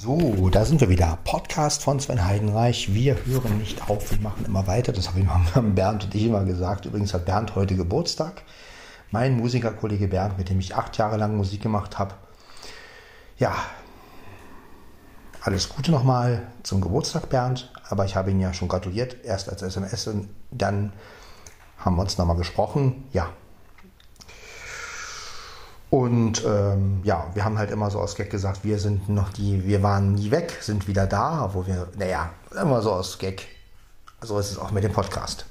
So, da sind wir wieder. Podcast von Sven Heidenreich. Wir hören nicht auf, wir machen immer weiter. Das habe ich haben Bernd und ich immer gesagt. Übrigens hat Bernd heute Geburtstag. Mein Musikerkollege Bernd, mit dem ich acht Jahre lang Musik gemacht habe. Ja, alles Gute nochmal zum Geburtstag, Bernd. Aber ich habe ihn ja schon gratuliert, erst als SMS und dann haben wir uns nochmal gesprochen. Ja, und ähm, ja, wir haben halt immer so aus Gag gesagt, wir sind noch die, wir waren nie weg, sind wieder da, wo wir, naja, immer so aus Gag. So ist es auch mit dem Podcast.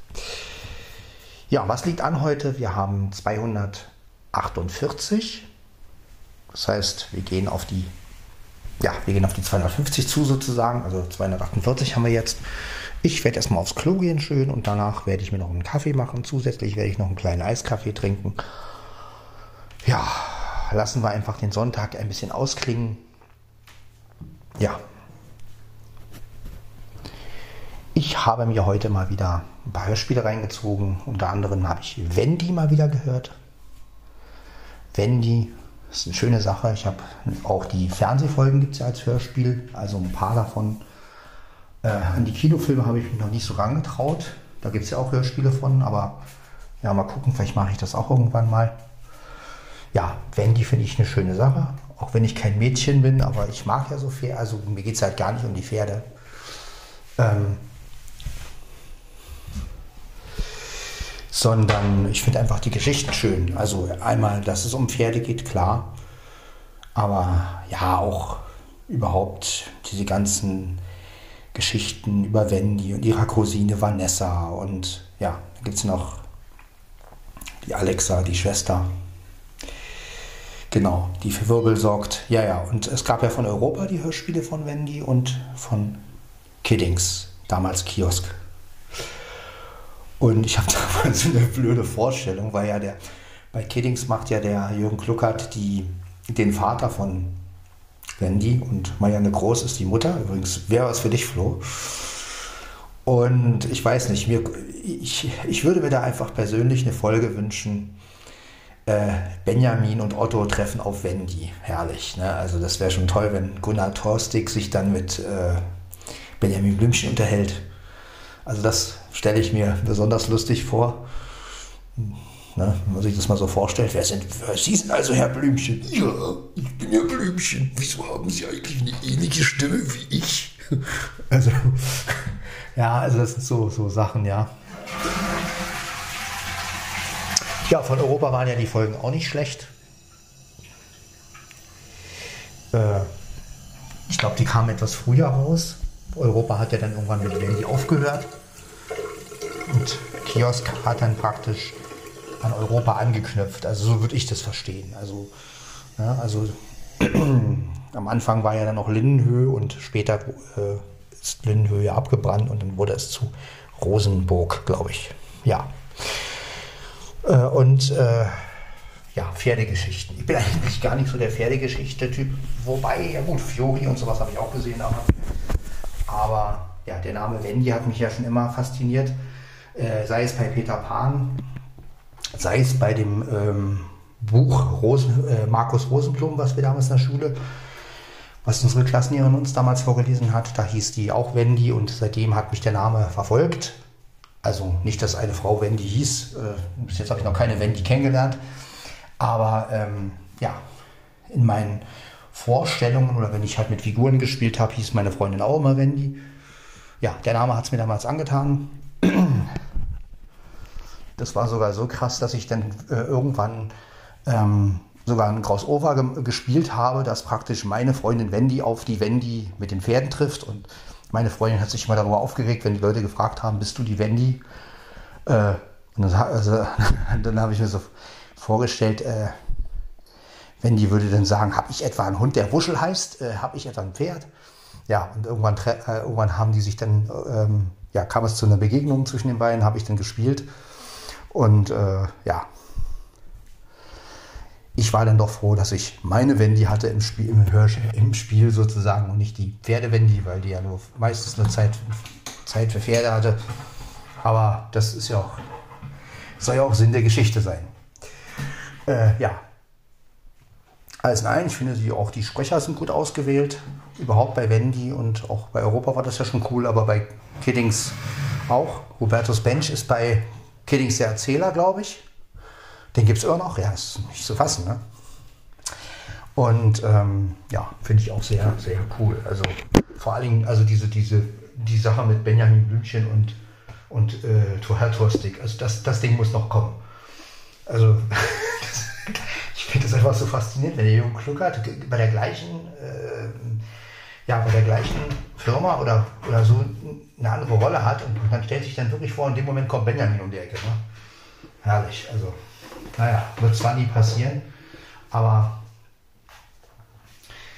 Ja, was liegt an heute? Wir haben 248. Das heißt, wir gehen auf die, ja, wir gehen auf die 250 zu sozusagen. Also 248 haben wir jetzt. Ich werde erstmal aufs Klo gehen schön und danach werde ich mir noch einen Kaffee machen. Zusätzlich werde ich noch einen kleinen Eiskaffee trinken ja, lassen wir einfach den Sonntag ein bisschen ausklingen. Ja. Ich habe mir heute mal wieder ein paar Hörspiele reingezogen. Unter anderem habe ich Wendy mal wieder gehört. Wendy ist eine schöne Sache. Ich habe auch die Fernsehfolgen gibt es ja als Hörspiel, also ein paar davon. Äh, an die Kinofilme habe ich mich noch nicht so rangetraut. Da gibt es ja auch Hörspiele von, aber ja, mal gucken, vielleicht mache ich das auch irgendwann mal ja, Wendy finde ich eine schöne Sache. Auch wenn ich kein Mädchen bin, aber ich mag ja so Pferde. Also mir geht es halt gar nicht um die Pferde. Ähm, sondern ich finde einfach die Geschichten schön. Also einmal, dass es um Pferde geht, klar. Aber ja, auch überhaupt diese ganzen Geschichten über Wendy und ihrer Cousine Vanessa. Und ja, da gibt es noch die Alexa, die Schwester. Genau, die für Wirbel sorgt. Ja, ja, und es gab ja von Europa die Hörspiele von Wendy und von Kiddings, damals Kiosk. Und ich habe damals eine blöde Vorstellung, weil ja der, bei Kiddings macht ja der Jürgen Kluckert die, den Vater von Wendy und Marianne Groß ist die Mutter. Übrigens, wäre was für dich, Flo. Und ich weiß nicht, mir, ich, ich würde mir da einfach persönlich eine Folge wünschen, Benjamin und Otto treffen auf Wendy. Herrlich. Ne? Also das wäre schon toll, wenn Gunnar Torstig sich dann mit äh, Benjamin Blümchen unterhält. Also das stelle ich mir besonders lustig vor. Ne, wenn man sich das mal so vorstellt, wer sind, Sie sind also Herr Blümchen? Ja, ich bin Herr Blümchen. Wieso haben Sie eigentlich eine ähnliche Stimme wie ich? Also, ja, also das sind so, so Sachen, ja. Ja, von Europa waren ja die Folgen auch nicht schlecht. Äh, ich glaube, die kamen etwas früher raus. Europa hat ja dann irgendwann mit Wendy aufgehört. Und Kiosk hat dann praktisch an Europa angeknüpft. Also so würde ich das verstehen. Also, ja, also am Anfang war ja dann noch Lindenhöhe und später äh, ist Lindenhöhe abgebrannt und dann wurde es zu Rosenburg, glaube ich. Ja. Äh, und äh, ja, Pferdegeschichten. Ich bin eigentlich gar nicht so der Pferdegeschichte-Typ. Wobei, ja gut, Fiori und sowas habe ich auch gesehen. Aber, aber ja, der Name Wendy hat mich ja schon immer fasziniert. Äh, sei es bei Peter Pan, sei es bei dem ähm, Buch Rosen, äh, Markus Rosenblum, was wir damals in der Schule, was unsere Klassenlehrerin uns damals vorgelesen hat. Da hieß die auch Wendy und seitdem hat mich der Name verfolgt. Also nicht, dass eine Frau Wendy hieß. Äh, bis jetzt habe ich noch keine Wendy kennengelernt. Aber ähm, ja, in meinen Vorstellungen oder wenn ich halt mit Figuren gespielt habe, hieß meine Freundin auch immer Wendy. Ja, der Name hat es mir damals angetan. Das war sogar so krass, dass ich dann äh, irgendwann ähm, sogar ein Crossover ge gespielt habe, dass praktisch meine Freundin Wendy auf die Wendy mit den Pferden trifft und meine Freundin hat sich immer darüber aufgeregt, wenn die Leute gefragt haben, bist du die Wendy? Äh, und dann, also, dann habe ich mir so vorgestellt, äh, Wendy würde dann sagen, habe ich etwa einen Hund, der Wuschel heißt? Äh, habe ich etwa ein Pferd? Ja, und irgendwann, äh, irgendwann haben die sich dann, ähm, ja, kam es zu einer Begegnung zwischen den beiden, habe ich dann gespielt. Und äh, ja, ich war dann doch froh, dass ich meine Wendy hatte im Spiel, im, Hörsch im Spiel sozusagen und nicht die Pferde-Wendy, weil die ja nur meistens nur Zeit, Zeit für Pferde hatte. Aber das ist ja auch, soll ja auch Sinn der Geschichte sein. Äh, ja. Alles in allem, ich finde die, auch die Sprecher sind gut ausgewählt. überhaupt bei Wendy und auch bei Europa war das ja schon cool, aber bei Kiddings auch. Hubertus Bench ist bei Kiddings der Erzähler, glaube ich. Den gibt es immer noch, ja, ist nicht zu fassen, ne? Und ähm, ja, finde ich auch sehr, sehr cool. Also vor allen Dingen, also diese, diese, die Sache mit Benjamin Blümchen und, und äh, Herr Torstig, also das, das Ding muss noch kommen. Also ich finde das einfach so faszinierend, wenn der Jürgen Kluckert bei der gleichen, äh, ja, bei der gleichen Firma oder, oder so eine andere Rolle hat und man stellt sich dann wirklich vor, in dem Moment kommt Benjamin um die Ecke. Ne? Herrlich, also naja, wird zwar nie passieren, aber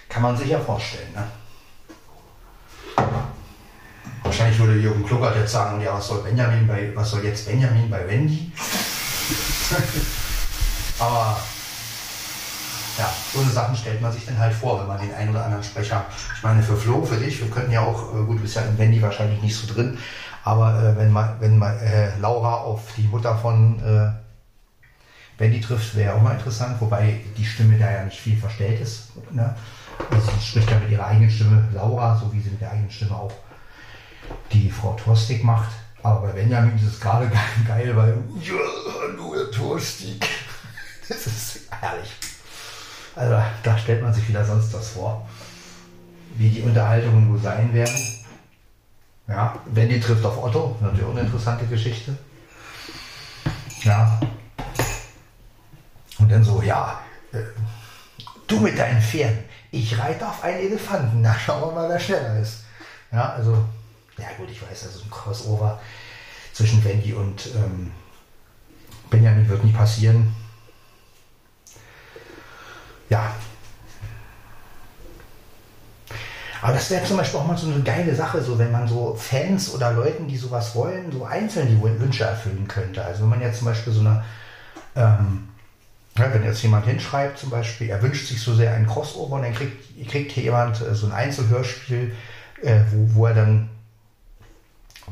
kann man sich ja vorstellen. Ne? Wahrscheinlich würde Jürgen Kluckert jetzt sagen, ja, was soll Benjamin bei, was soll jetzt Benjamin bei Wendy? Aber ja, so eine Sachen stellt man sich dann halt vor, wenn man den einen oder anderen Sprecher, ich meine für Flo, für dich, wir könnten ja auch, äh, gut, du bist ja in Wendy wahrscheinlich nicht so drin, aber äh, wenn man, wenn man äh, Laura auf die Mutter von äh, Wendy trifft, wäre auch mal interessant, wobei die Stimme da ja nicht viel verstellt ist. Ne? Also sie spricht ja mit ihrer eigenen Stimme Laura, so wie sie mit der eigenen Stimme auch die Frau Torstig macht. Aber bei Benjamin ist es gerade geil, weil ja, Herr Torstig. Das ist herrlich. Also da stellt man sich wieder sonst was vor. Wie die Unterhaltungen wohl sein werden. Ja, Wendy trifft auf Otto, natürlich auch eine interessante Geschichte. Ja. Dann so, ja, äh, du mit deinen Pferden, ich reite auf einen Elefanten. Na, schauen wir mal, wer schneller ist. Ja, also, ja gut, ich weiß, also ein Crossover zwischen Wendy und ähm, Benjamin wird nie passieren. Ja. Aber das wäre zum Beispiel auch mal so eine geile Sache, so wenn man so Fans oder Leuten, die sowas wollen, so einzeln die Wünsche erfüllen könnte. Also wenn man jetzt zum Beispiel so eine ähm, wenn jetzt jemand hinschreibt, zum Beispiel, er wünscht sich so sehr ein Crossover und dann kriegt, kriegt hier jemand äh, so ein Einzelhörspiel, äh, wo, wo, er dann,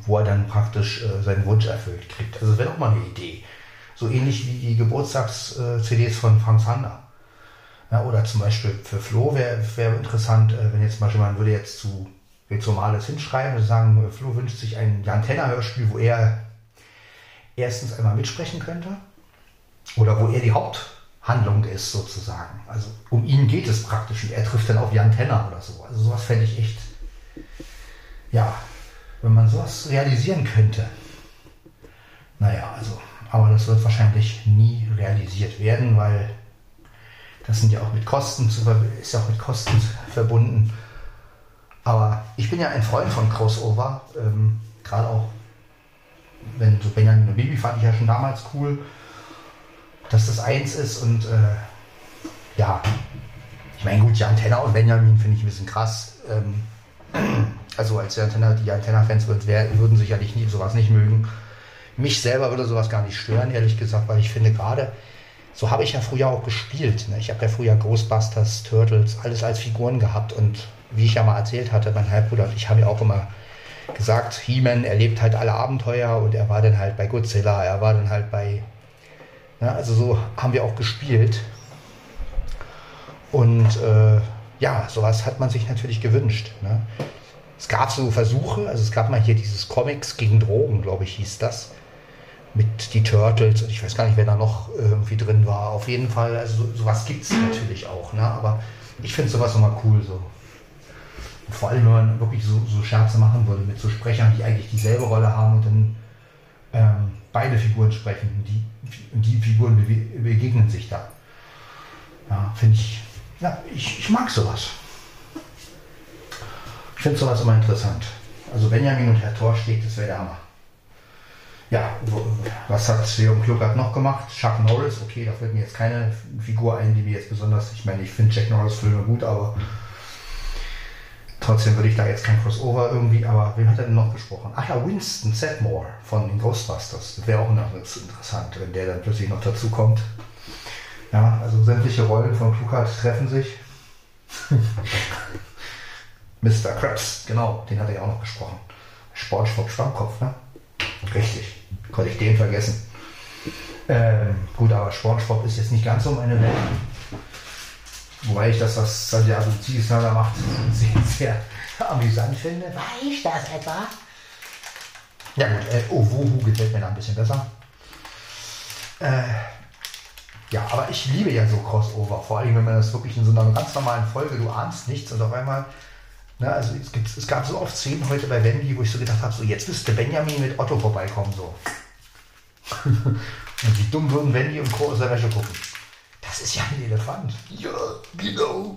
wo er dann praktisch äh, seinen Wunsch erfüllt kriegt. Also das wäre auch mal eine Idee. So ähnlich wie die Geburtstags-CDs äh, von Frank Zander. Ja, oder zum Beispiel für Flo wäre wär interessant, äh, wenn jetzt Beispiel man würde jetzt zu jetzt normales hinschreiben und sagen, Flo wünscht sich ein Jan Tenner Hörspiel, wo er erstens einmal mitsprechen könnte oder wo er die Haupt Handlung ist sozusagen. Also um ihn geht es praktisch und er trifft dann auf Jan Tenner oder so. Also sowas fände ich echt, ja, wenn man sowas realisieren könnte. Naja, also, aber das wird wahrscheinlich nie realisiert werden, weil das sind ja auch mit Kosten zu, ist ja auch mit Kosten verbunden. Aber ich bin ja ein Freund von Crossover, ähm, gerade auch wenn so Benjamin und Baby fand ich ja schon damals cool dass das eins ist und äh, ja, ich meine, gut, die Antenna und Benjamin finde ich ein bisschen krass. Ähm, also als die Antenna, die Antenna-Fans würden sicherlich nie, sowas nicht mögen. Mich selber würde sowas gar nicht stören, ehrlich gesagt, weil ich finde gerade, so habe ich ja früher auch gespielt. Ne? Ich habe ja früher Ghostbusters, Turtles, alles als Figuren gehabt und wie ich ja mal erzählt hatte, mein Halbbruder und ich haben ja auch immer gesagt, He-Man erlebt halt alle Abenteuer und er war dann halt bei Godzilla, er war dann halt bei ja, also so haben wir auch gespielt. Und äh, ja, sowas hat man sich natürlich gewünscht. Ne? Es gab so Versuche, also es gab mal hier dieses Comics gegen Drogen, glaube ich, hieß das. Mit die Turtles und ich weiß gar nicht, wer da noch irgendwie drin war. Auf jeden Fall, also sowas gibt es natürlich auch. Ne? Aber ich finde sowas immer cool so. Und vor allem, wenn man wirklich so, so Scherze machen würde mit so Sprechern, die eigentlich dieselbe Rolle haben und dann ähm, beide Figuren sprechen. Die, die Figuren begegnen sich da. Ja, finde ich, ja, ich, ich mag sowas. Ich finde sowas immer interessant. Also Benjamin und Herr Thor steht, das wäre der Hammer. Ja, was hat Jürgen Kluckert noch gemacht? Chuck Norris, okay, da fällt mir jetzt keine Figur ein, die mir jetzt besonders, ich meine, ich finde Jack Norris Filme gut, aber Trotzdem würde ich da jetzt kein Crossover irgendwie, aber wem hat er denn noch gesprochen? Ach ja, Winston Sedmore von den Ghostbusters. Das wäre auch interessant, wenn der dann plötzlich noch dazu kommt. Ja, also sämtliche Rollen von Kluckert treffen sich. Mr. Krabs, genau, den hat er ja auch noch gesprochen. Sportschwab Schwammkopf, ne? Richtig, konnte ich den vergessen. Ähm, gut, aber Sportschwab ist jetzt nicht ganz so meine Welt. Wobei ich das, was Santiago Ziesner da macht, sehr, sehr amüsant finde. War ich das etwa? Ja gut, äh, Owohu gefällt mir da ein bisschen besser. Äh, ja, aber ich liebe ja so Crossover, vor allem wenn man das wirklich in so einer ganz normalen Folge, du ahnst nichts und auf einmal, ne, also es, gibt, es gab so oft Szenen heute bei Wendy, wo ich so gedacht habe, so jetzt müsste Benjamin mit Otto vorbeikommen, so. und wie dumm würden Wendy und Co. aus der Wäsche gucken. Das ist ja ein Elefant. Ja, genau.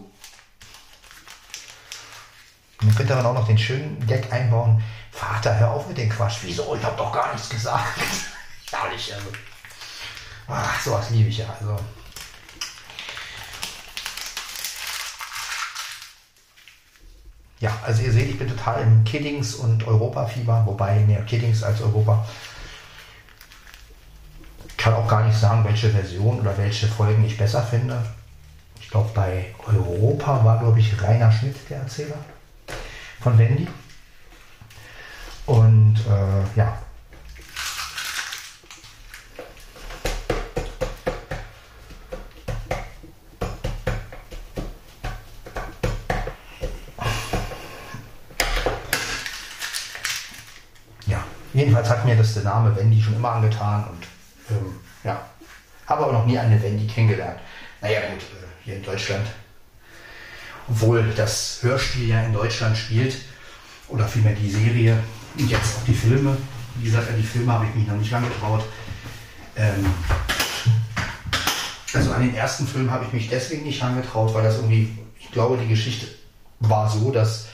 Man könnte dann auch noch den schönen Gag einbauen. Vater, hör auf mit dem Quatsch. Wieso? Ich habe doch gar nichts gesagt. Herrlich, also. Ach, sowas liebe ich ja. Also. Ja, also ihr seht, ich bin total im Kiddings und Europa-Fieber, wobei mehr Kiddings als Europa. Ich kann auch gar nicht sagen, welche Version oder welche Folgen ich besser finde. Ich glaube, bei Europa war, glaube ich, Rainer Schmidt der Erzähler von Wendy. Und äh, ja. Ja, jedenfalls hat mir das der Name Wendy schon immer angetan und ähm, ja, habe aber noch nie eine Wendy kennengelernt. Naja gut, äh, hier in Deutschland obwohl das Hörspiel ja in Deutschland spielt, oder vielmehr die Serie und jetzt auch die Filme. Wie gesagt, an die Filme habe ich mich noch nicht lange getraut. Ähm, also an den ersten Film habe ich mich deswegen nicht angetraut, weil das irgendwie, ich glaube, die Geschichte war so, dass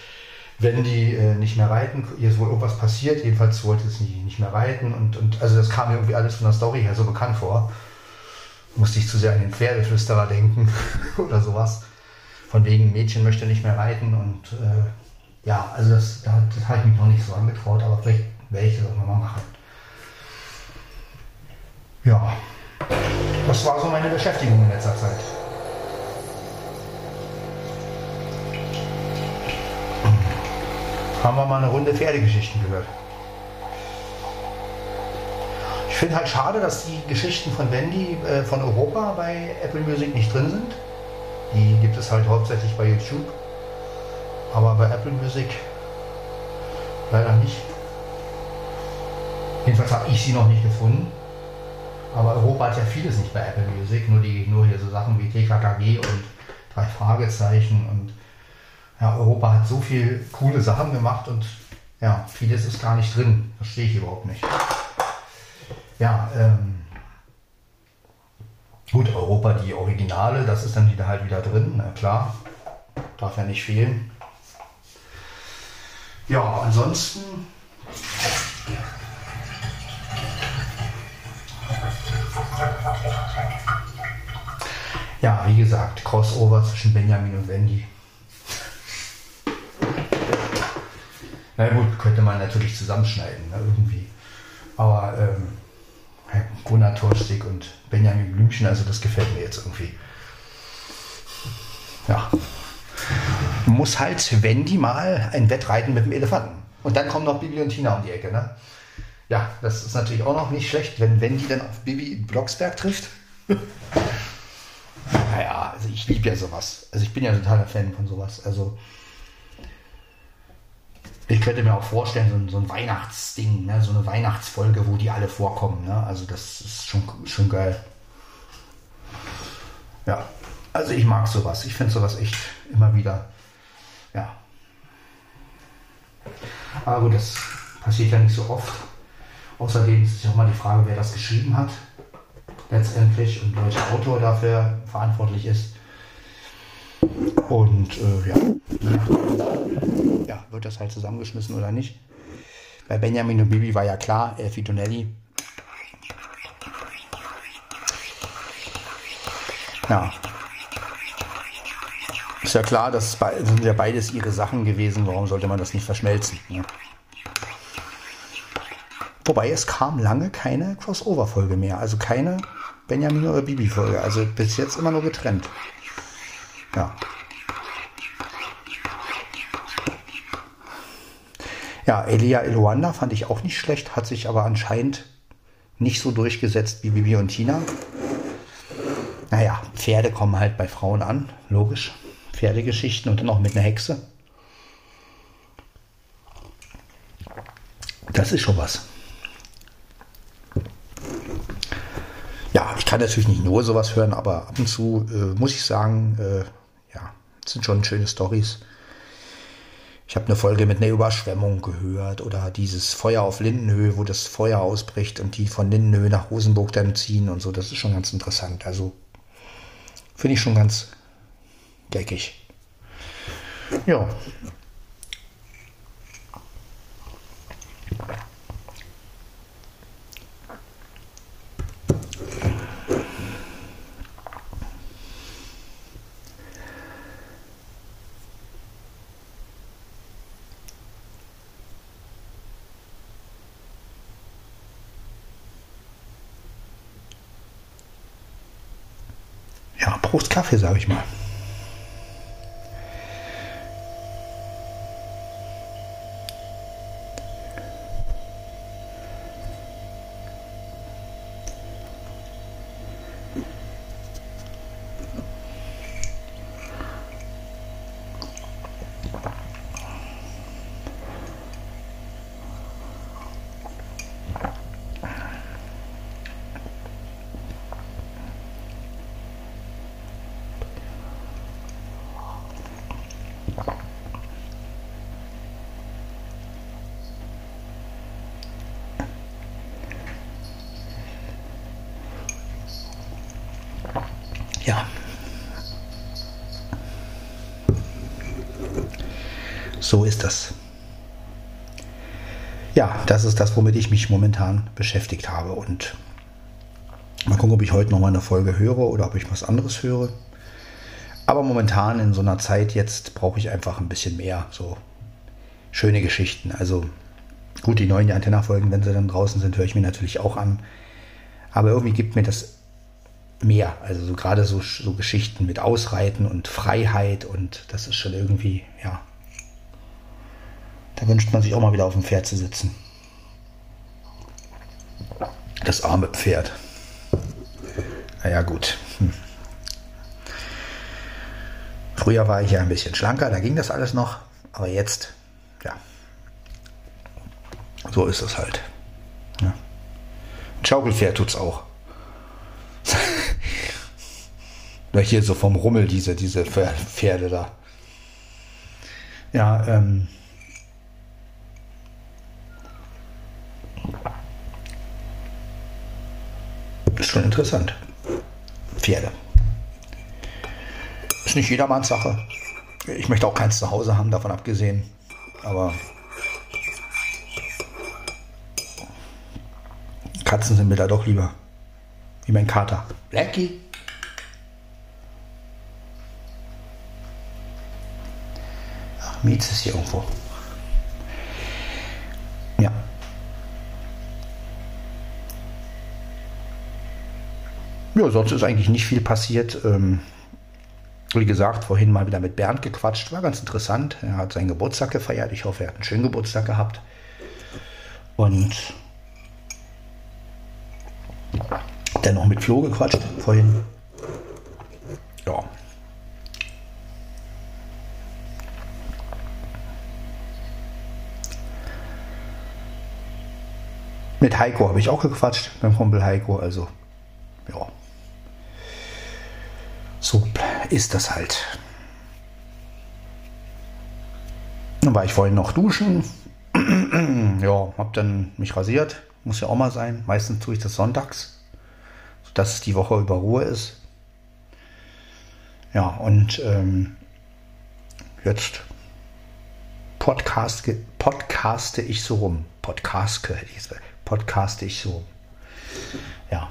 wenn die äh, nicht mehr reiten, jetzt wohl irgendwas passiert, jedenfalls wollte es nicht, nicht mehr reiten und, und also das kam mir irgendwie alles von der Story her so bekannt vor. Musste ich zu sehr an den Pferdeflüsterer denken oder sowas von wegen Mädchen möchte nicht mehr reiten und äh, ja, also das, das, das habe ich mich noch nicht so angetraut, aber vielleicht werde ich das auch nochmal machen. Ja, das war so meine Beschäftigung in letzter Zeit. Haben wir mal eine Runde Pferdegeschichten gehört. Ich finde halt schade, dass die Geschichten von Wendy äh, von Europa bei Apple Music nicht drin sind. Die gibt es halt hauptsächlich bei YouTube, aber bei Apple Music leider nicht. Jedenfalls habe ich sie noch nicht gefunden. Aber Europa hat ja vieles nicht bei Apple Music, nur, die, nur hier so Sachen wie TKKG und drei Fragezeichen und ja, Europa hat so viel coole Sachen gemacht und ja, vieles ist gar nicht drin. Verstehe ich überhaupt nicht. Ja, ähm, Gut, Europa, die Originale, das ist dann wieder halt wieder drin, na klar. Darf ja nicht fehlen. Ja, ansonsten. Ja, wie gesagt, Crossover zwischen Benjamin und Wendy. Na gut, könnte man natürlich zusammenschneiden, ne, irgendwie. Aber ähm, Gunnar Torstick und Benjamin Blümchen, also das gefällt mir jetzt irgendwie. Ja. Muss halt Wendy mal ein Wettreiten mit dem Elefanten. Und dann kommen noch Bibi und Tina um die Ecke, ne? Ja, das ist natürlich auch noch nicht schlecht, wenn Wendy dann auf Bibi in Blocksberg trifft. naja, also ich liebe ja sowas. Also ich bin ja totaler Fan von sowas. Also ich könnte mir auch vorstellen, so ein, so ein Weihnachtsding, ne? so eine Weihnachtsfolge, wo die alle vorkommen. Ne? Also das ist schon, schon geil. Ja, also ich mag sowas. Ich finde sowas echt immer wieder. Ja. Aber das passiert ja nicht so oft. Außerdem ist es auch mal die Frage, wer das geschrieben hat. Letztendlich und welcher Autor dafür verantwortlich ist. Und äh, ja, ja, wird das halt zusammengeschmissen oder nicht. Bei Benjamin und Bibi war ja klar, Elfie Donnelly. Ja. Ist ja klar, das sind ja beides ihre Sachen gewesen. Warum sollte man das nicht verschmelzen? Ne? Wobei es kam lange keine Crossover-Folge mehr. Also keine Benjamin oder Bibi-Folge. Also bis jetzt immer nur getrennt. Ja. Ja, Elia Eluanda fand ich auch nicht schlecht, hat sich aber anscheinend nicht so durchgesetzt wie Bibi und Tina. Naja, Pferde kommen halt bei Frauen an, logisch. Pferdegeschichten und dann auch mit einer Hexe. Das ist schon was. Ja, ich kann natürlich nicht nur sowas hören, aber ab und zu äh, muss ich sagen, äh, ja, sind schon schöne Stories. Ich habe eine Folge mit einer Überschwemmung gehört oder dieses Feuer auf Lindenhöhe, wo das Feuer ausbricht und die von Lindenhöhe nach Rosenburg dann ziehen und so. Das ist schon ganz interessant. Also finde ich schon ganz geckig. Ja. Ja, Prost Kaffee, sage ich mal. Ja. So ist das. Ja, das ist das, womit ich mich momentan beschäftigt habe. Und mal gucken, ob ich heute noch mal eine Folge höre oder ob ich was anderes höre. Aber momentan in so einer Zeit jetzt brauche ich einfach ein bisschen mehr so schöne Geschichten. Also gut, die neuen Antenna-Folgen, wenn sie dann draußen sind, höre ich mir natürlich auch an. Aber irgendwie gibt mir das mehr. Also so gerade so, so Geschichten mit Ausreiten und Freiheit und das ist schon irgendwie, ja. Da wünscht man sich auch mal wieder auf dem Pferd zu sitzen. Das arme Pferd. Naja, gut. Hm. Früher war ich ja ein bisschen schlanker, da ging das alles noch. Aber jetzt, ja. So ist es halt. Ja. Ein Schaukelpferd tut's auch. Oder hier so vom Rummel, diese, diese Pferde da. Ja, ähm. Ist schon interessant. Pferde. Ist nicht jedermanns Sache. Ich möchte auch keins zu Hause haben, davon abgesehen. Aber Katzen sind mir da doch lieber. Wie mein Kater. Blackie. Ach, Mietz ist hier irgendwo. Ja. Ja, sonst ist eigentlich nicht viel passiert. Ähm, wie gesagt, vorhin mal wieder mit Bernd gequatscht. War ganz interessant. Er hat seinen Geburtstag gefeiert. Ich hoffe, er hat einen schönen Geburtstag gehabt. Und dann noch mit Flo gequatscht vorhin. Ja. Mit Heiko habe ich auch gequatscht, beim Kumpel Heiko. Also, ja. So ist das halt. Dann war ich vorhin noch duschen. ja, hab dann mich rasiert. Muss ja auch mal sein. Meistens tue ich das sonntags, sodass die Woche über Ruhe ist. Ja, und ähm, jetzt Podcast, podcaste ich so rum. Podcaste, podcaste ich so. Ja.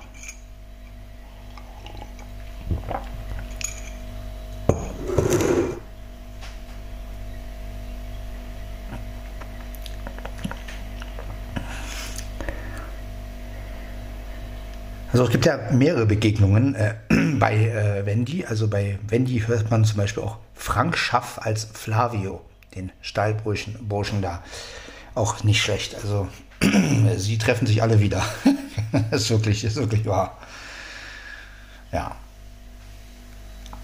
Also es gibt ja mehrere Begegnungen äh, bei äh, Wendy. Also bei Wendy hört man zum Beispiel auch Frank Schaff als Flavio, den Stallburschen Burschen da. Auch nicht schlecht. Also sie treffen sich alle wieder. ist wirklich, ist wirklich wahr. Ja.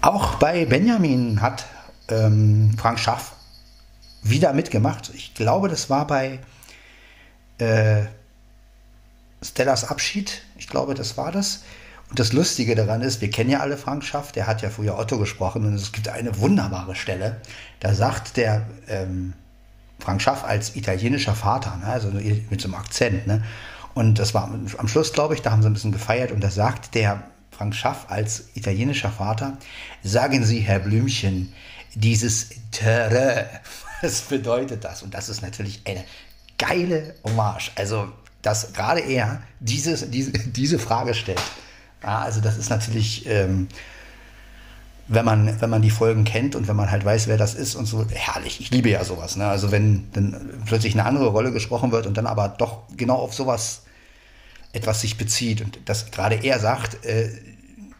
Auch bei Benjamin hat ähm, Frank Schaff wieder mitgemacht. Ich glaube, das war bei äh, Stellas Abschied. Ich glaube, das war das. Und das Lustige daran ist, wir kennen ja alle Frank Schaff, der hat ja früher Otto gesprochen und es gibt eine wunderbare Stelle, da sagt der ähm, Frank Schaff als italienischer Vater, ne, also mit so einem Akzent, ne, und das war am Schluss, glaube ich, da haben sie ein bisschen gefeiert und da sagt der Frank Schaff als italienischer Vater, sagen Sie, Herr Blümchen, dieses Terre, was bedeutet das? Und das ist natürlich eine geile Hommage. Also, dass gerade er dieses, diese, diese Frage stellt. Ja, also das ist natürlich, ähm, wenn, man, wenn man die Folgen kennt und wenn man halt weiß, wer das ist und so, herrlich. Ich liebe ja sowas. Ne? Also wenn dann plötzlich eine andere Rolle gesprochen wird und dann aber doch genau auf sowas etwas sich bezieht und das gerade er sagt, äh,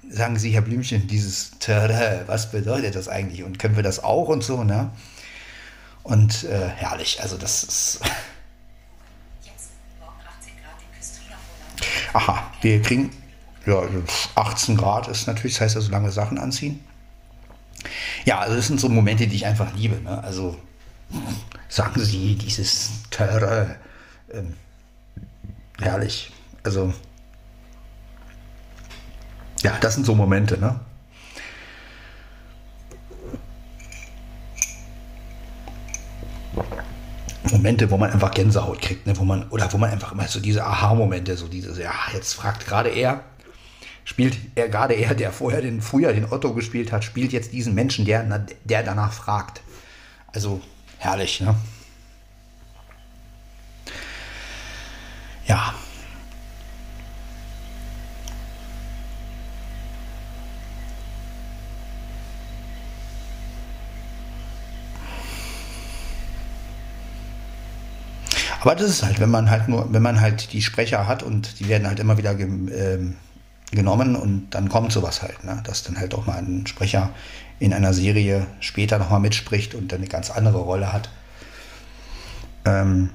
sagen Sie, Herr Blümchen, dieses Tada, was bedeutet das eigentlich und können wir das auch und so, ne? Und äh, herrlich, also das ist. Aha, wir kriegen ja, 18 Grad ist natürlich, das heißt also lange Sachen anziehen. Ja, also das sind so Momente, die ich einfach liebe. Ne? Also sagen Sie dieses Terror, ähm, herrlich. Also ja, das sind so Momente, ne? Momente, wo man einfach Gänsehaut kriegt, ne? wo man, oder wo man einfach immer so diese Aha-Momente, so dieses, ja, jetzt fragt gerade er, spielt er gerade er, der vorher den, früher den Otto gespielt hat, spielt jetzt diesen Menschen, der, der danach fragt. Also herrlich, ne? Ja. Aber das ist halt, wenn man halt nur, wenn man halt die Sprecher hat und die werden halt immer wieder ähm, genommen und dann kommt sowas halt, ne? dass dann halt auch mal ein Sprecher in einer Serie später nochmal mitspricht und dann eine ganz andere Rolle hat. Ähm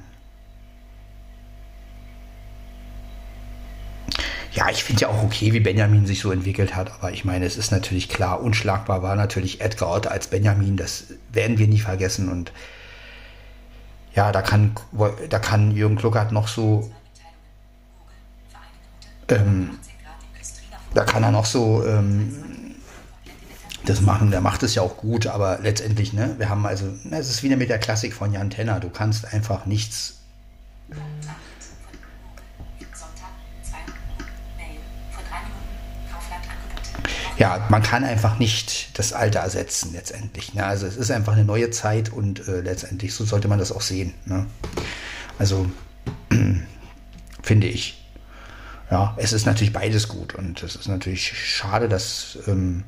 ja, ich finde ja auch okay, wie Benjamin sich so entwickelt hat, aber ich meine, es ist natürlich klar, unschlagbar war natürlich Edgar Ott als Benjamin, das werden wir nie vergessen und ja, da kann, da kann Jürgen Kluckert noch so, ähm, da kann er noch so ähm, das machen, der macht es ja auch gut, aber letztendlich, ne, wir haben also, es ist wieder mit der Klassik von Jan Tenner, du kannst einfach nichts ja, man kann einfach nicht das Alte ersetzen letztendlich. Ne? Also es ist einfach eine neue Zeit und äh, letztendlich so sollte man das auch sehen. Ne? Also finde ich. Ja, es ist natürlich beides gut und es ist natürlich schade, dass ähm,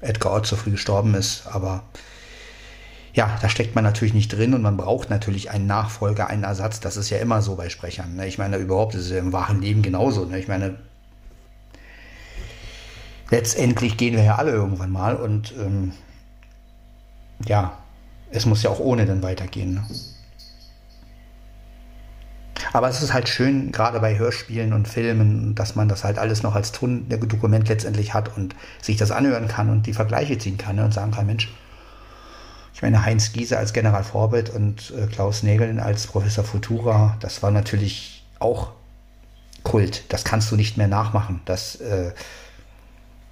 Edgar Ott so früh gestorben ist, aber ja, da steckt man natürlich nicht drin und man braucht natürlich einen Nachfolger, einen Ersatz. Das ist ja immer so bei Sprechern. Ne? Ich meine, überhaupt ist es ja im wahren Leben genauso. Ne? Ich meine, letztendlich gehen wir ja alle irgendwann mal und ähm, ja, es muss ja auch ohne dann weitergehen. Ne? Aber es ist halt schön, gerade bei Hörspielen und Filmen, dass man das halt alles noch als Tondokument letztendlich hat und sich das anhören kann und die Vergleiche ziehen kann ne, und sagen kann, Mensch, ich meine, Heinz Giese als General Vorbild und äh, Klaus Nägeln als Professor Futura, das war natürlich auch Kult. Das kannst du nicht mehr nachmachen. Das äh,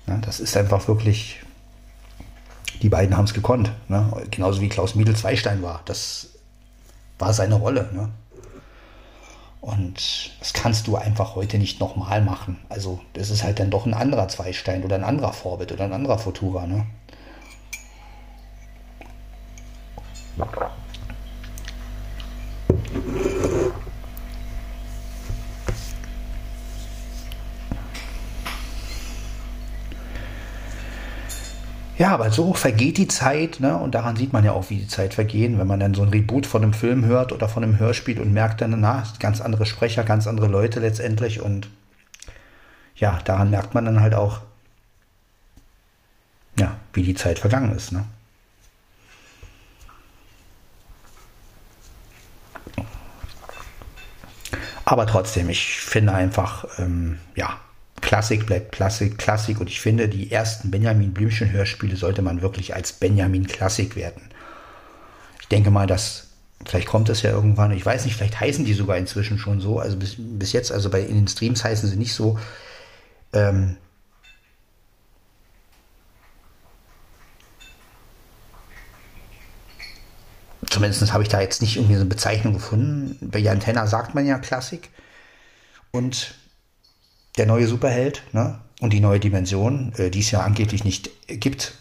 ja, das ist einfach wirklich, die beiden haben es gekonnt. Ne? Genauso wie Klaus Miedel Zweistein war. Das war seine Rolle. Ne? Und das kannst du einfach heute nicht nochmal machen. Also, das ist halt dann doch ein anderer Zweistein oder ein anderer Vorbild oder ein anderer Futura. Ne? Ja, aber so vergeht die Zeit, ne? und daran sieht man ja auch, wie die Zeit vergehen, wenn man dann so ein Reboot von einem Film hört oder von einem Hörspiel und merkt dann, na, ganz andere Sprecher, ganz andere Leute letztendlich und ja, daran merkt man dann halt auch, ja, wie die Zeit vergangen ist. Ne? Aber trotzdem, ich finde einfach, ähm, ja, Klassik bleibt Klassik, Klassik. Und ich finde, die ersten Benjamin Blümchen-Hörspiele sollte man wirklich als Benjamin Klassik werten. Ich denke mal, dass vielleicht kommt das ja irgendwann. Ich weiß nicht, vielleicht heißen die sogar inzwischen schon so. Also bis, bis jetzt, also bei in den Streams heißen sie nicht so. Ähm, Zumindest habe ich da jetzt nicht irgendwie so eine Bezeichnung gefunden. Bei Jan Tenner sagt man ja Klassik. Und der neue Superheld ne? und die neue Dimension, äh, die es ja angeblich nicht gibt.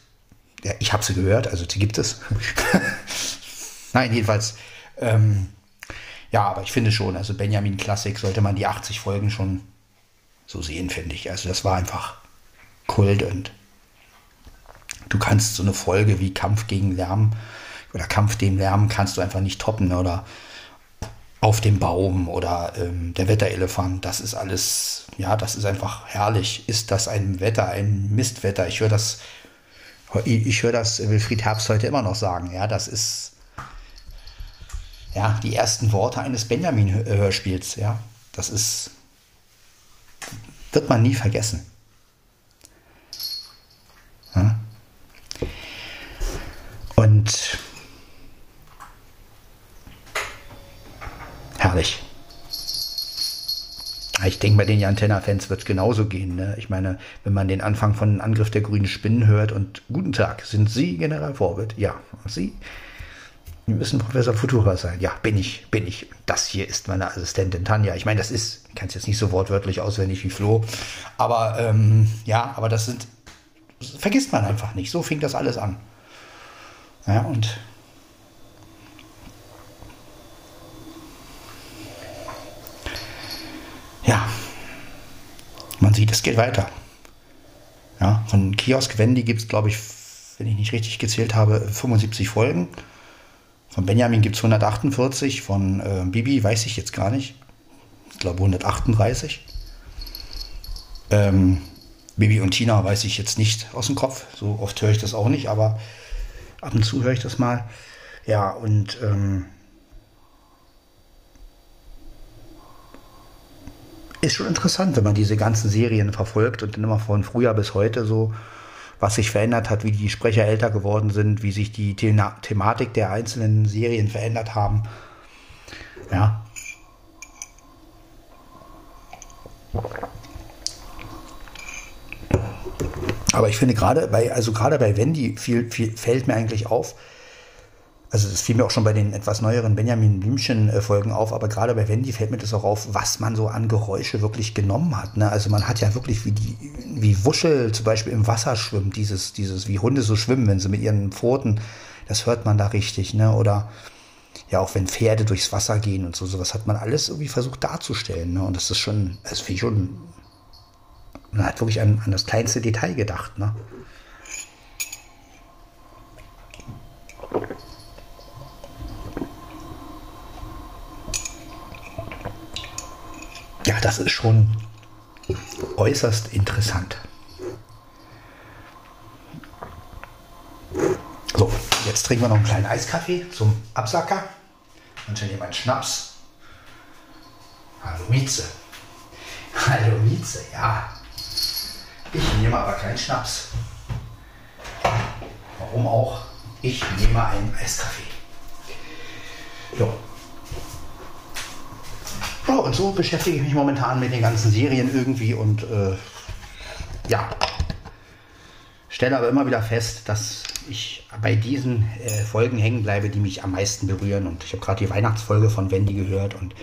Ja, ich habe sie gehört, also sie gibt es. Nein, jedenfalls. Ähm, ja, aber ich finde schon, also Benjamin Klassik sollte man die 80 Folgen schon so sehen, finde ich. Also das war einfach Kult und du kannst so eine Folge wie Kampf gegen Lärm oder Kampf dem Lärm kannst du einfach nicht toppen oder auf dem Baum oder ähm, der Wetterelefant, das ist alles, ja, das ist einfach herrlich. Ist das ein Wetter, ein Mistwetter? Ich höre das, ich höre das Wilfried Herbst heute immer noch sagen, ja, das ist, ja, die ersten Worte eines Benjamin-Hörspiels, ja, das ist, wird man nie vergessen. Ja? Und herrlich. Ich denke, bei den Antenna-Fans wird es genauso gehen. Ne? Ich meine, wenn man den Anfang von Angriff der grünen Spinnen hört und Guten Tag, sind Sie General Vorbild? Ja, Sie? Sie müssen Professor Futura sein. Ja, bin ich, bin ich. Das hier ist meine Assistentin Tanja. Ich meine, das ist, ich kann es jetzt nicht so wortwörtlich auswendig wie Flo, aber ähm, ja, aber das sind, das vergisst man einfach nicht. So fing das alles an. Ja, und ja, man sieht, es geht weiter. Ja, von Kiosk Wendy gibt es, glaube ich, wenn ich nicht richtig gezählt habe, 75 Folgen. Von Benjamin gibt es 148, von äh, Bibi weiß ich jetzt gar nicht. Ich glaube 138. Ähm, Bibi und Tina weiß ich jetzt nicht aus dem Kopf. So oft höre ich das auch nicht, aber ab und zu höre ich das mal. Ja, und ähm, ist schon interessant, wenn man diese ganzen Serien verfolgt und dann immer von Frühjahr bis heute so, was sich verändert hat, wie die Sprecher älter geworden sind, wie sich die The Thematik der einzelnen Serien verändert haben. Ja. Aber ich finde gerade bei, also gerade bei Wendy viel, viel, fällt mir eigentlich auf, also das fiel mir auch schon bei den etwas neueren Benjamin Blümchen-Folgen auf, aber gerade bei Wendy fällt mir das auch auf, was man so an Geräusche wirklich genommen hat. Ne? Also man hat ja wirklich wie die, wie Wuschel zum Beispiel im Wasser schwimmt, dieses, dieses, wie Hunde so schwimmen, wenn sie mit ihren Pfoten, das hört man da richtig, ne? Oder ja, auch wenn Pferde durchs Wasser gehen und so, sowas hat man alles irgendwie versucht darzustellen. Ne? Und das ist schon, das finde ich schon, man hat wirklich an, an das kleinste Detail gedacht, ne? ja, das ist schon äußerst interessant. So, jetzt trinken wir noch einen kleinen Eiskaffee zum Absacker. Dann wir einen Schnaps. Hallo Mieze. Hallo Mieze, ja. Ich nehme aber keinen Schnaps. Warum auch? Ich nehme einen Eiskaffee. So, ja, und so beschäftige ich mich momentan mit den ganzen Serien irgendwie und äh, ja, stelle aber immer wieder fest, dass ich bei diesen äh, Folgen hängen bleibe, die mich am meisten berühren. Und ich habe gerade die Weihnachtsfolge von Wendy gehört und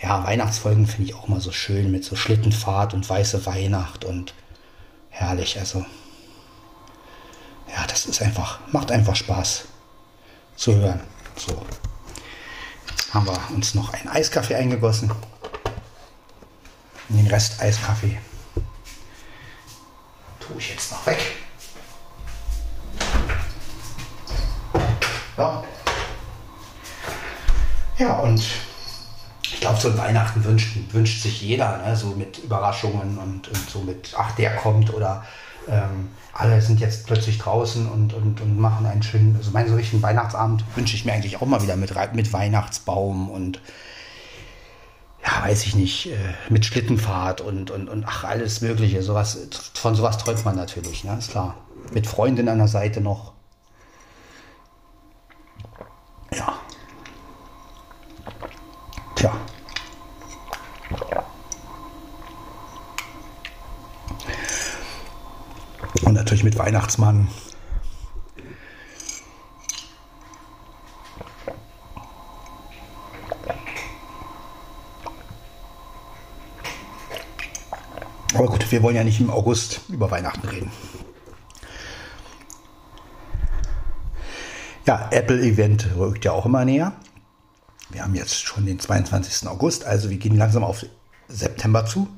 ja, Weihnachtsfolgen finde ich auch mal so schön mit so Schlittenfahrt und weiße Weihnacht und herrlich. Also ja, das ist einfach, macht einfach Spaß zu hören. So haben wir uns noch einen Eiskaffee eingegossen. Den Rest Eiskaffee tue ich jetzt noch weg. Ja, ja und ich glaube, so ein Weihnachten wünscht, wünscht sich jeder, ne? so mit Überraschungen und, und so mit, ach, der kommt oder ähm, alle sind jetzt plötzlich draußen und, und, und machen einen schönen, also meinen so richtigen Weihnachtsabend wünsche ich mir eigentlich auch mal wieder mit, mit Weihnachtsbaum und ja, weiß ich nicht, äh, mit Schlittenfahrt und, und, und ach, alles Mögliche. Sowas, von sowas träumt man natürlich, ne? ist klar. Mit Freundin an der Seite noch. Ja. Tja. Und natürlich mit Weihnachtsmann. Aber gut, wir wollen ja nicht im August über Weihnachten reden. Ja, Apple-Event rückt ja auch immer näher. Wir haben jetzt schon den 22. August, also wir gehen langsam auf September zu.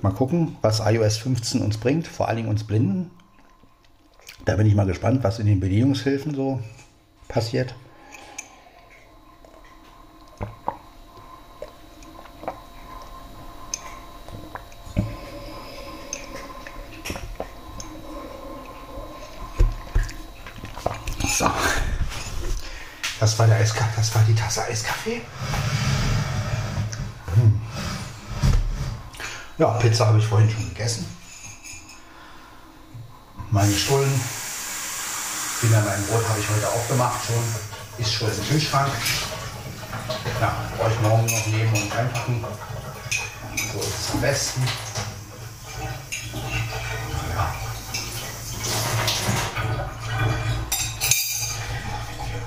Mal gucken, was iOS 15 uns bringt, vor allen Dingen uns Blinden. Da bin ich mal gespannt, was in den Bedienungshilfen so passiert. Das war der Eiskaffee, das war die Tasse Eiskaffee. Hm. Ja, Pizza habe ich vorhin schon gegessen. Meine Stullen, wieder mein Brot habe ich heute auch gemacht schon. Ist schon im Kühlschrank. Ja, brauche ich morgen noch nehmen und einpacken. So ist es am besten.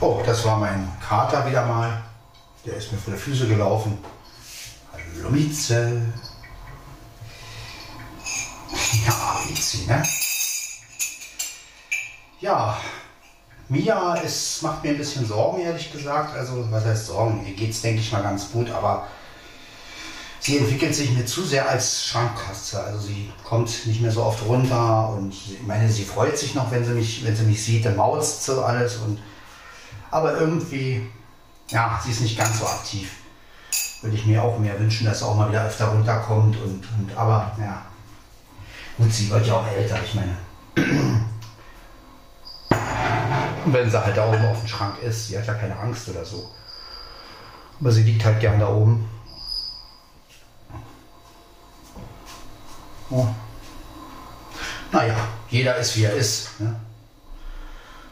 Oh, das war mein Kater wieder mal. Der ist mir vor der Füße gelaufen. Hallo Mieze. Mia es macht mir ein bisschen Sorgen, ehrlich gesagt. Also, was heißt Sorgen? Ihr geht es, denke ich mal, ganz gut, aber sie entwickelt sich mir zu sehr als Schrankkatze. Also sie kommt nicht mehr so oft runter und ich meine, sie freut sich noch, wenn sie mich, wenn sie mich sieht, dann mauzt so alles und aber irgendwie, ja, sie ist nicht ganz so aktiv. Würde ich mir auch mehr wünschen, dass sie auch mal wieder öfter runterkommt. Und, und aber ja, gut, sie wird ja auch älter, ich meine. Und wenn sie halt da oben auf dem Schrank ist, sie hat ja keine Angst oder so. Aber sie liegt halt gern da oben. Oh. Naja, jeder ist wie er ist. Ne?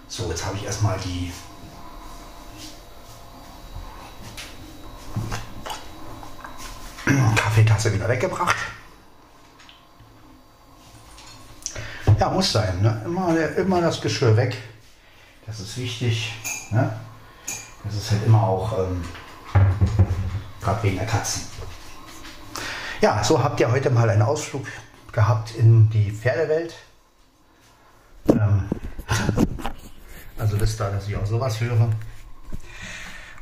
So, jetzt habe ich erstmal die Kaffeetasse wieder weggebracht. Ja, muss sein. Ne? Immer, immer das Geschirr weg. Das ist wichtig. Ne? Das ist halt immer auch ähm, gerade wegen der Katzen. Ja, so habt ihr heute mal einen Ausflug gehabt in die Pferdewelt. Ähm, also wisst ihr, dass ich auch sowas höre.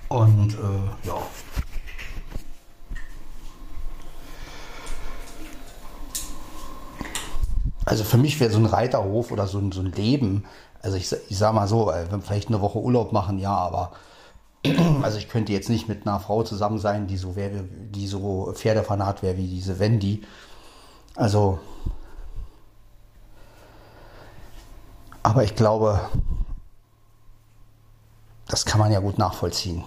Und äh, ja, Also für mich wäre so ein Reiterhof oder so ein, so ein Leben, also ich, ich sag mal so, äh, vielleicht eine Woche Urlaub machen, ja, aber also ich könnte jetzt nicht mit einer Frau zusammen sein, die so wäre, die so Pferdefanat wäre wie diese Wendy. Also, aber ich glaube, das kann man ja gut nachvollziehen.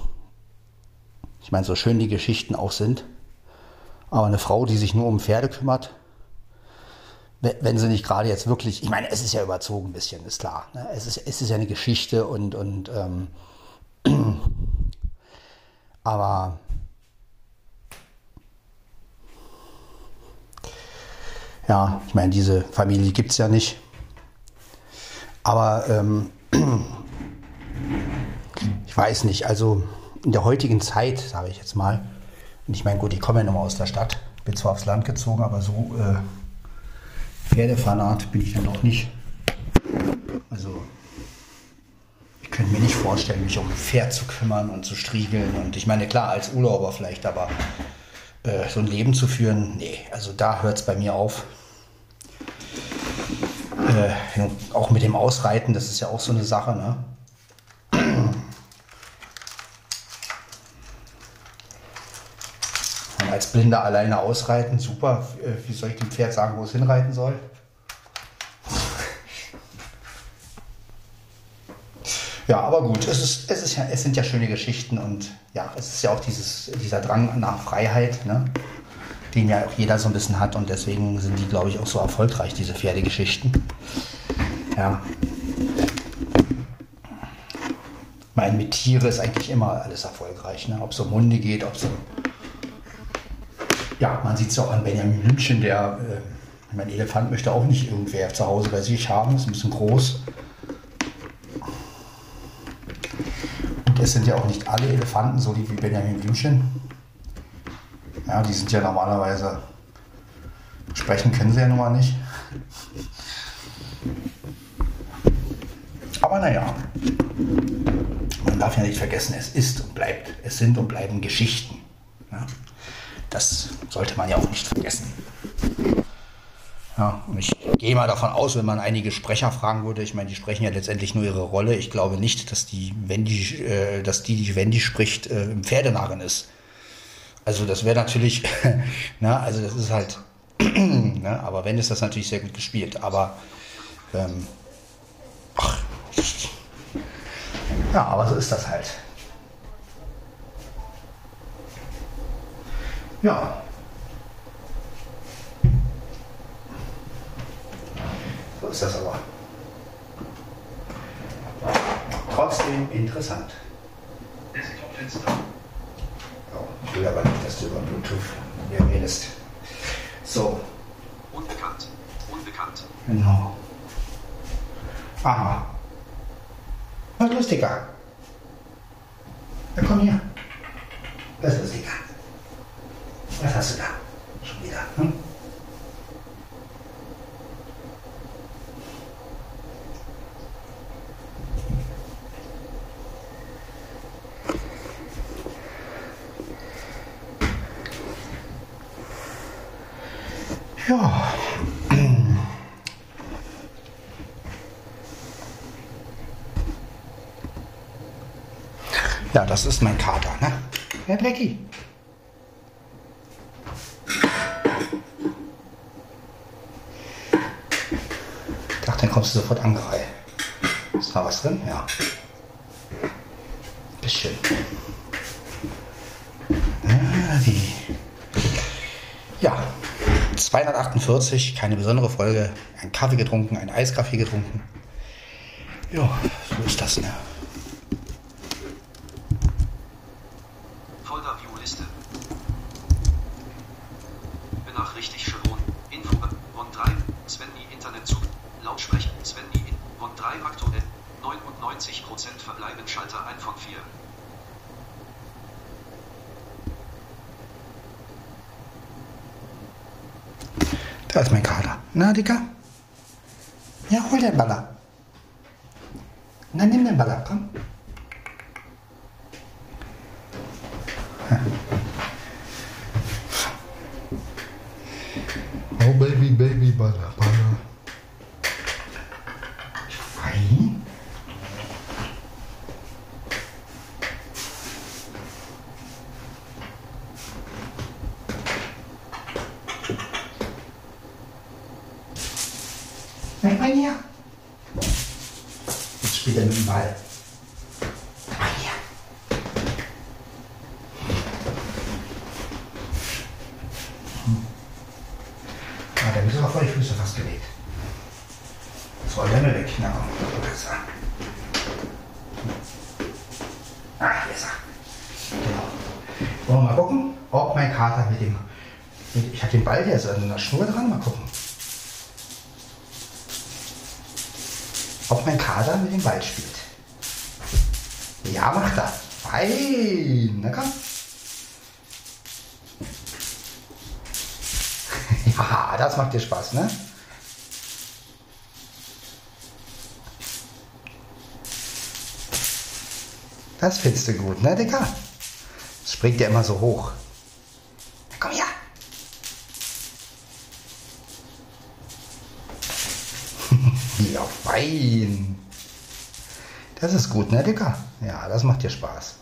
Ich meine, so schön die Geschichten auch sind, aber eine Frau, die sich nur um Pferde kümmert, wenn sie nicht gerade jetzt wirklich, ich meine, es ist ja überzogen ein bisschen, ist klar. Ne? Es, ist, es ist ja eine Geschichte und, und ähm, aber ja, ich meine, diese Familie gibt es ja nicht. Aber ähm, ich weiß nicht, also in der heutigen Zeit, sage ich jetzt mal, und ich meine, gut, ich komme ja nochmal aus der Stadt, bin zwar aufs Land gezogen, aber so äh, Pferdefanat bin ich dann doch nicht. Also, ich könnte mir nicht vorstellen, mich um ein Pferd zu kümmern und zu striegeln. Und ich meine, klar, als Urlauber vielleicht, aber äh, so ein Leben zu führen, nee, also da hört es bei mir auf. Äh, auch mit dem Ausreiten, das ist ja auch so eine Sache, ne? Als Blinder alleine ausreiten, super. Äh, wie soll ich dem Pferd sagen, wo es hinreiten soll? Ja, aber gut, es, ist, es, ist ja, es sind ja schöne Geschichten und ja, es ist ja auch dieses, dieser Drang nach Freiheit, ne? den ja auch jeder so ein bisschen hat und deswegen sind die, glaube ich, auch so erfolgreich, diese Pferdegeschichten. Ja. Ich meine, mit Tiere ist eigentlich immer alles erfolgreich, ne? ob es um Hunde geht, ob es um. Ja, man sieht es auch an Benjamin München, der. Äh, mein Elefant möchte auch nicht irgendwer zu Hause bei sich haben, ist ein bisschen groß. Und es sind ja auch nicht alle Elefanten so lieb wie Benjamin Blümchen. Ja, die sind ja normalerweise. Sprechen können sie ja nun mal nicht. Aber naja, man darf ja nicht vergessen, es ist und bleibt, es sind und bleiben Geschichten. Ja, das sollte man ja auch nicht vergessen. Ja, und ich gehe mal davon aus, wenn man einige Sprecher fragen würde, ich meine, die sprechen ja letztendlich nur ihre Rolle. Ich glaube nicht, dass die Wendy, äh, dass die, die Wendy spricht, äh, Pferdenarren ist. Also das wäre natürlich, na, also das ist halt, ne, aber wenn ist das natürlich sehr gut gespielt. Aber ähm, ach, ja, aber so ist das halt. Ja, So ist das aber. Trotzdem interessant. Ich will aber nicht, dass du über Bluetooth mir redest. So. Unbekannt. Unbekannt. Genau. Aha. Was lustiger. Na komm hier. Was ist lustiger? Was hast du da? Schon wieder. Hm? Ja. Ja, das ist mein Kater, ne? Herr Blackie. Dann kommst du sofort angereiht. Ist da was drin? Ja. Bisschen. Ah. Ja, 248, keine besondere Folge. Ein Kaffee getrunken, ein Eiskaffee getrunken. Ja, so ist das, ne? Folder View Liste. Benachrichtigt Sharon. Info. Von 3. Svenny Internetzug. Lautsprecher. Svenny in. Von 3 aktuell. 99% verbleiben Schalter 1 von 4. Da ist mein Kater. Na, Dicker? Ja, hol den Baller. Na, nimm den Baller, komm. Oh Baby, Baby, Baller, Baller. Fein. Weg bei mir. Jetzt spielt er mit dem Ball. Bei mir. Ah, der ist aber vor die Füße fast gelegt. Soll der mir weg? Na komm, besser. Ah, hier ist er. Genau. Wollen wir mal gucken, ob mein Kater mit dem. Mit, ich habe den Ball, der ist an der Schnur dran. Mal gucken. Kater mit dem Ball spielt. Ja, macht er. Fein. Na komm. Ja, das macht dir Spaß, ne? Das findest du gut, ne, Dicker? Das springt ja immer so hoch. Komm her. ja, fein. Das ist gut, ne, Dicker? Ja, das macht dir Spaß.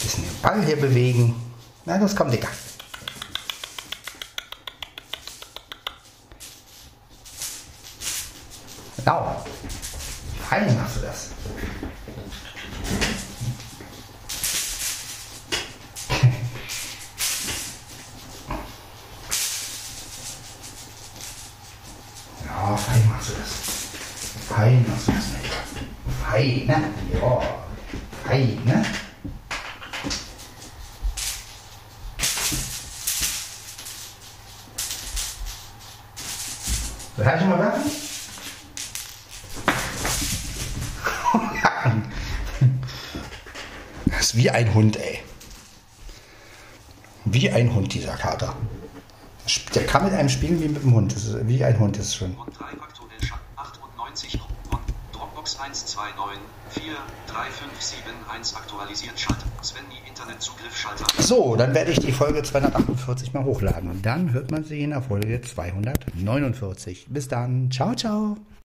Bisschen den Ball hier bewegen. Na, das kommt, Dicker. Genau. Heim machst du das. Wie ein Hund, ey. Wie ein Hund, dieser Kater. Der kann mit einem spielen wie mit dem Hund. Das ist wie ein Hund, ist schon. Und 3 aktuell Schatten 98 und Dropbox 129 4 3571 aktualisiert Schalter. Svenny Internetzugriff Schalter. So, dann werde ich die Folge 248 mal hochladen. Und dann hört man sie in der Folge 249. Bis dann. Ciao, ciao.